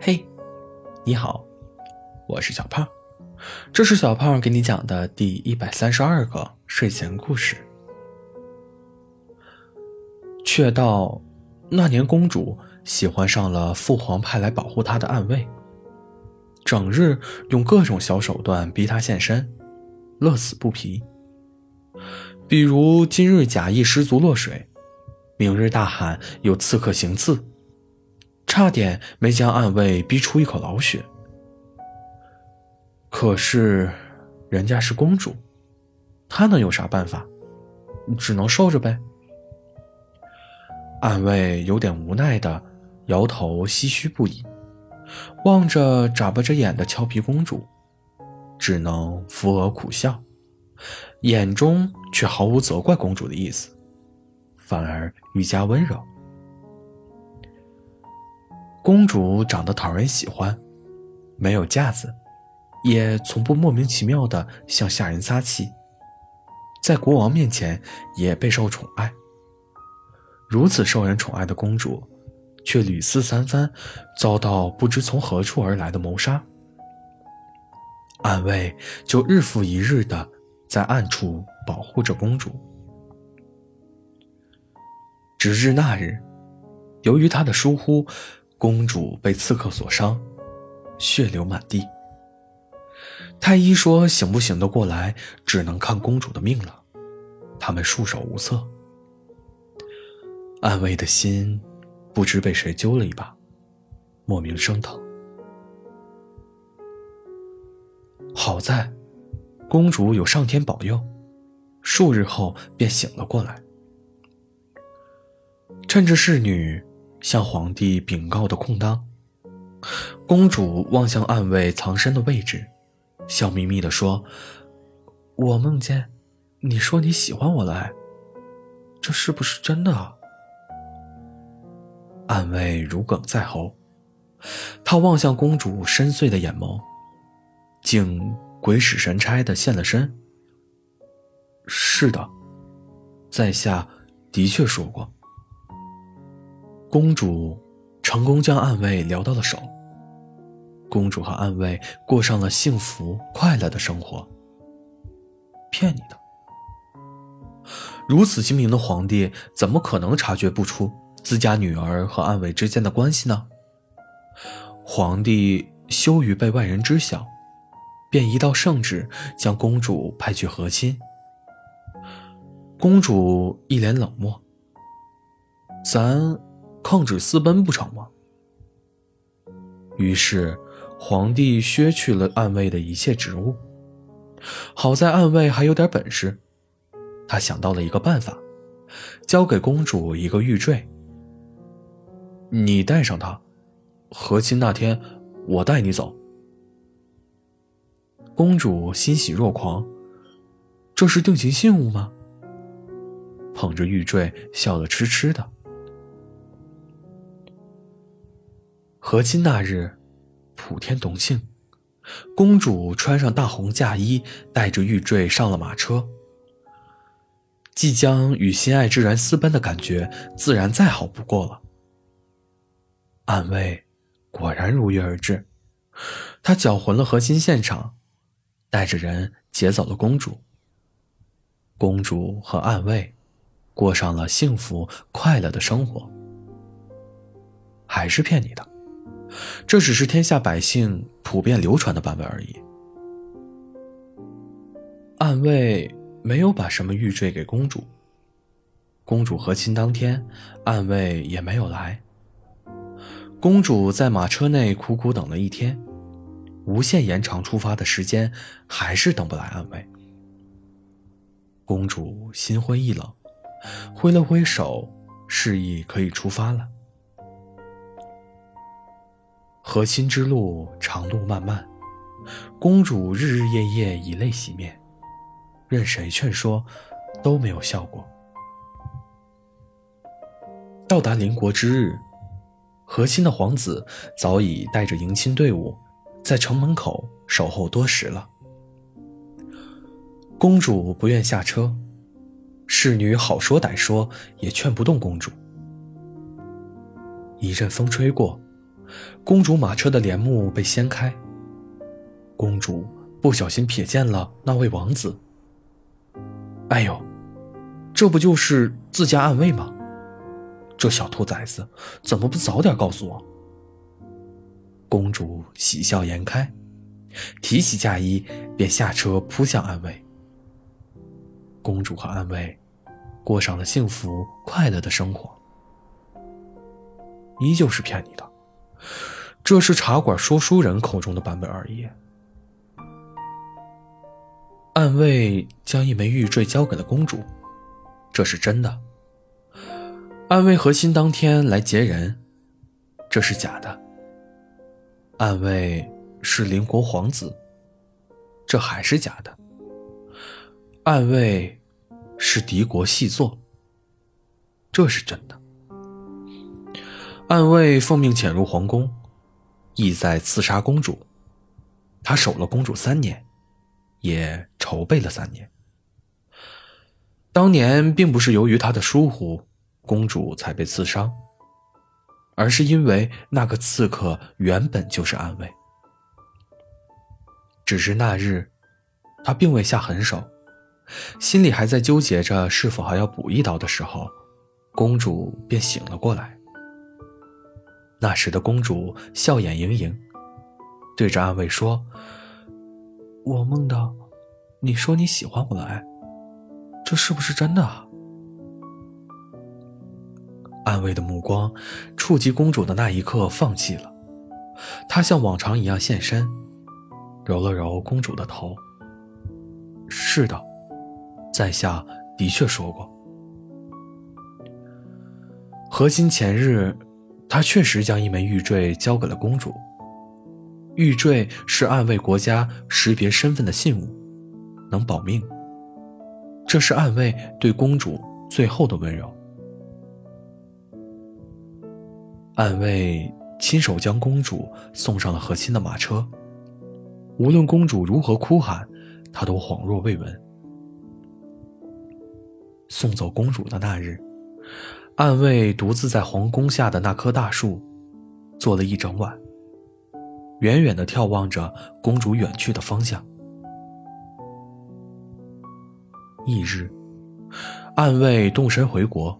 嘿，你好，我是小胖，这是小胖给你讲的第一百三十二个睡前故事。却道那年公主喜欢上了父皇派来保护她的暗卫，整日用各种小手段逼他现身，乐此不疲。比如今日假意失足落水，明日大喊有刺客行刺。差点没将暗卫逼出一口老血，可是人家是公主，她能有啥办法？只能受着呗。暗卫有点无奈的摇头，唏嘘不已，望着眨巴着眼的俏皮公主，只能扶额苦笑，眼中却毫无责怪公主的意思，反而愈加温柔。公主长得讨人喜欢，没有架子，也从不莫名其妙的向下人撒气，在国王面前也备受宠爱。如此受人宠爱的公主，却屡次三番遭到不知从何处而来的谋杀。暗卫就日复一日的在暗处保护着公主，直至那日，由于他的疏忽。公主被刺客所伤，血流满地。太医说醒不醒得过来，只能看公主的命了。他们束手无策。暗卫的心不知被谁揪了一把，莫名生疼。好在，公主有上天保佑，数日后便醒了过来。趁着侍女。向皇帝禀告的空当，公主望向暗卫藏身的位置，笑眯眯地说：“我梦见，你说你喜欢我了，这是不是真的？”暗卫如鲠在喉，他望向公主深邃的眼眸，竟鬼使神差的现了身。是的，在下的确说过。公主成功将暗卫撩到了手，公主和暗卫过上了幸福快乐的生活。骗你的！如此精明的皇帝，怎么可能察觉不出自家女儿和暗卫之间的关系呢？皇帝羞于被外人知晓，便一道圣旨将公主派去和亲。公主一脸冷漠，咱。抗旨私奔不成吗？于是，皇帝削去了暗卫的一切职务。好在暗卫还有点本事，他想到了一个办法，交给公主一个玉坠。你带上它，和亲那天我带你走。公主欣喜若狂，这是定情信物吗？捧着玉坠，笑得痴痴的。和亲那日，普天同庆。公主穿上大红嫁衣，带着玉坠上了马车。即将与心爱之人私奔的感觉，自然再好不过了。暗卫果然如约而至，他搅浑了和亲现场，带着人劫走了公主。公主和暗卫过上了幸福快乐的生活。还是骗你的。这只是天下百姓普遍流传的版本而已。暗卫没有把什么玉坠给公主。公主和亲当天，暗卫也没有来。公主在马车内苦苦等了一天，无限延长出发的时间，还是等不来暗卫。公主心灰意冷，挥了挥手，示意可以出发了。和亲之路长路漫漫，公主日日夜夜以泪洗面，任谁劝说都没有效果。到达邻国之日，和亲的皇子早已带着迎亲队伍在城门口守候多时了。公主不愿下车，侍女好说歹说也劝不动公主。一阵风吹过。公主马车的帘幕被掀开，公主不小心瞥见了那位王子。哎呦，这不就是自家暗卫吗？这小兔崽子怎么不早点告诉我？公主喜笑颜开，提起嫁衣便下车扑向暗卫。公主和暗卫过上了幸福快乐的生活。依旧是骗你的，这是茶馆说书人口中的版本而已。暗卫将一枚玉坠交给了公主，这是真的。暗卫和心当天来劫人，这是假的。暗卫是邻国皇子，这还是假的。暗卫是敌国细作，这是真的。暗卫奉命潜入皇宫，意在刺杀公主。他守了公主三年，也筹备了三年。当年并不是由于他的疏忽，公主才被刺伤，而是因为那个刺客原本就是暗卫。只是那日，他并未下狠手，心里还在纠结着是否还要补一刀的时候，公主便醒了过来。那时的公主笑眼盈盈，对着暗卫说：“我梦到，你说你喜欢我了，这是不是真的？”暗卫的目光触及公主的那一刻放弃了，他像往常一样现身，揉了揉公主的头。是的，在下的确说过。核心前日。他确实将一枚玉坠交给了公主。玉坠是暗卫国家识别身份的信物，能保命。这是暗卫对公主最后的温柔。暗卫亲手将公主送上了和亲的马车，无论公主如何哭喊，他都恍若未闻。送走公主的那日。暗卫独自在皇宫下的那棵大树，坐了一整晚，远远的眺望着公主远去的方向。翌日，暗卫动身回国，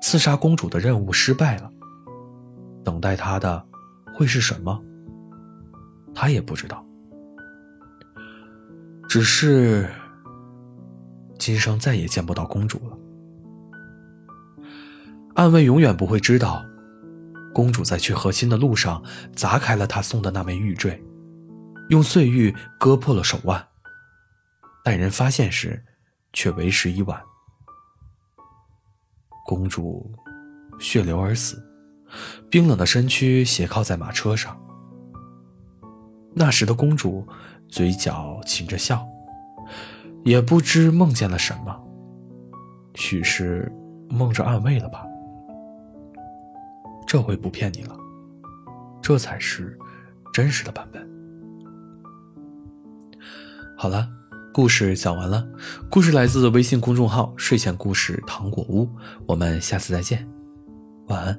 刺杀公主的任务失败了。等待他的会是什么？他也不知道。只是，今生再也见不到公主了。暗卫永远不会知道，公主在去和亲的路上砸开了他送的那枚玉坠，用碎玉割破了手腕。待人发现时，却为时已晚。公主血流而死，冰冷的身躯斜靠在马车上。那时的公主嘴角噙着笑，也不知梦见了什么，许是梦着暗卫了吧。这回不骗你了，这才是真实的版本。好了，故事讲完了。故事来自微信公众号“睡前故事糖果屋”，我们下次再见，晚安。